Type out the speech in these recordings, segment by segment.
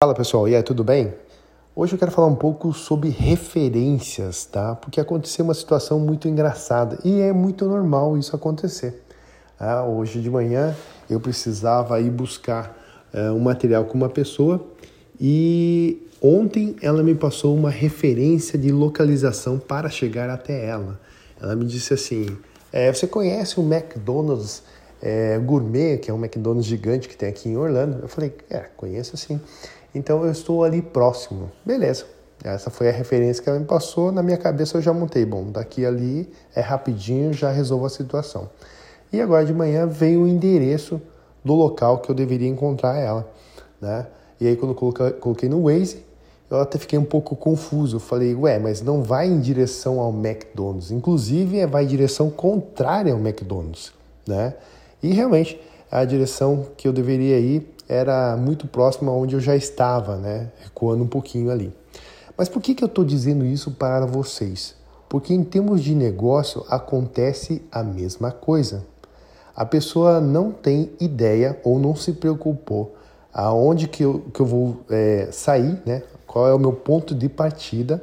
Fala pessoal, e aí, tudo bem? Hoje eu quero falar um pouco sobre referências, tá? Porque aconteceu uma situação muito engraçada e é muito normal isso acontecer. Ah, hoje de manhã eu precisava ir buscar uh, um material com uma pessoa e ontem ela me passou uma referência de localização para chegar até ela. Ela me disse assim: é, Você conhece o McDonald's é, Gourmet, que é um McDonald's gigante que tem aqui em Orlando? Eu falei: É, conheço sim. Então eu estou ali próximo. Beleza. Essa foi a referência que ela me passou. Na minha cabeça eu já montei. Bom, daqui ali é rapidinho, já resolvo a situação. E agora de manhã veio o endereço do local que eu deveria encontrar ela, né? E aí quando eu coloquei no Waze, eu até fiquei um pouco confuso. Eu falei, ué, mas não vai em direção ao McDonald's. Inclusive, vai em direção contrária ao McDonald's, né? E realmente, a direção que eu deveria ir era muito próxima onde eu já estava, né? Recuando um pouquinho ali. Mas por que, que eu estou dizendo isso para vocês? Porque em termos de negócio acontece a mesma coisa. A pessoa não tem ideia ou não se preocupou aonde que eu, que eu vou é, sair, né? qual é o meu ponto de partida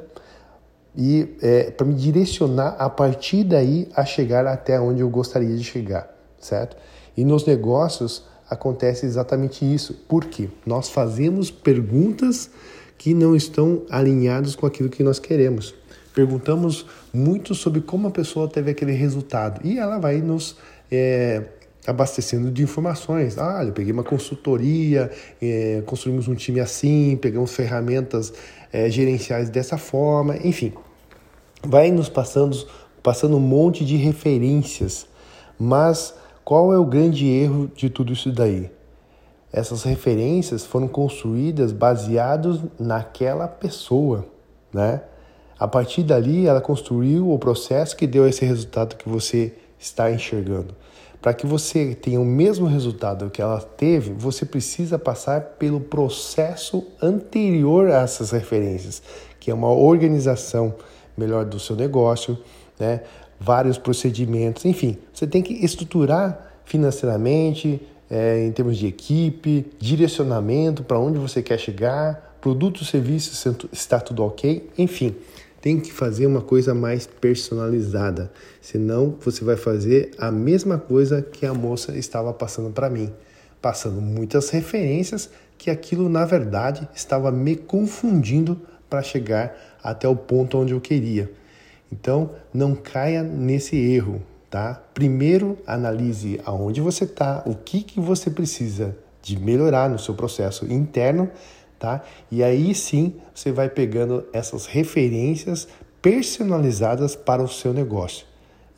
e é, para me direcionar a partir daí a chegar até onde eu gostaria de chegar, certo? E nos negócios acontece exatamente isso. Por quê? Nós fazemos perguntas que não estão alinhadas com aquilo que nós queremos. Perguntamos muito sobre como a pessoa teve aquele resultado e ela vai nos é, abastecendo de informações. Ah, eu peguei uma consultoria, é, construímos um time assim, pegamos ferramentas é, gerenciais dessa forma, enfim. Vai nos passando, passando um monte de referências, mas qual é o grande erro de tudo isso daí? Essas referências foram construídas baseados naquela pessoa, né? A partir dali, ela construiu o processo que deu esse resultado que você está enxergando. Para que você tenha o mesmo resultado que ela teve, você precisa passar pelo processo anterior a essas referências, que é uma organização melhor do seu negócio, né? vários procedimentos, enfim, você tem que estruturar financeiramente, é, em termos de equipe, direcionamento para onde você quer chegar, produto, serviço, está tudo ok, enfim, tem que fazer uma coisa mais personalizada, senão você vai fazer a mesma coisa que a moça estava passando para mim, passando muitas referências que aquilo na verdade estava me confundindo para chegar até o ponto onde eu queria. Então, não caia nesse erro, tá? Primeiro, analise aonde você está, o que, que você precisa de melhorar no seu processo interno, tá? E aí sim, você vai pegando essas referências personalizadas para o seu negócio.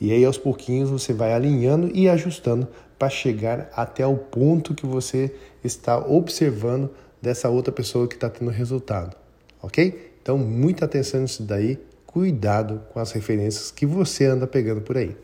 E aí aos pouquinhos você vai alinhando e ajustando para chegar até o ponto que você está observando dessa outra pessoa que está tendo resultado, ok? Então, muita atenção nisso daí cuidado com as referências que você anda pegando por aí.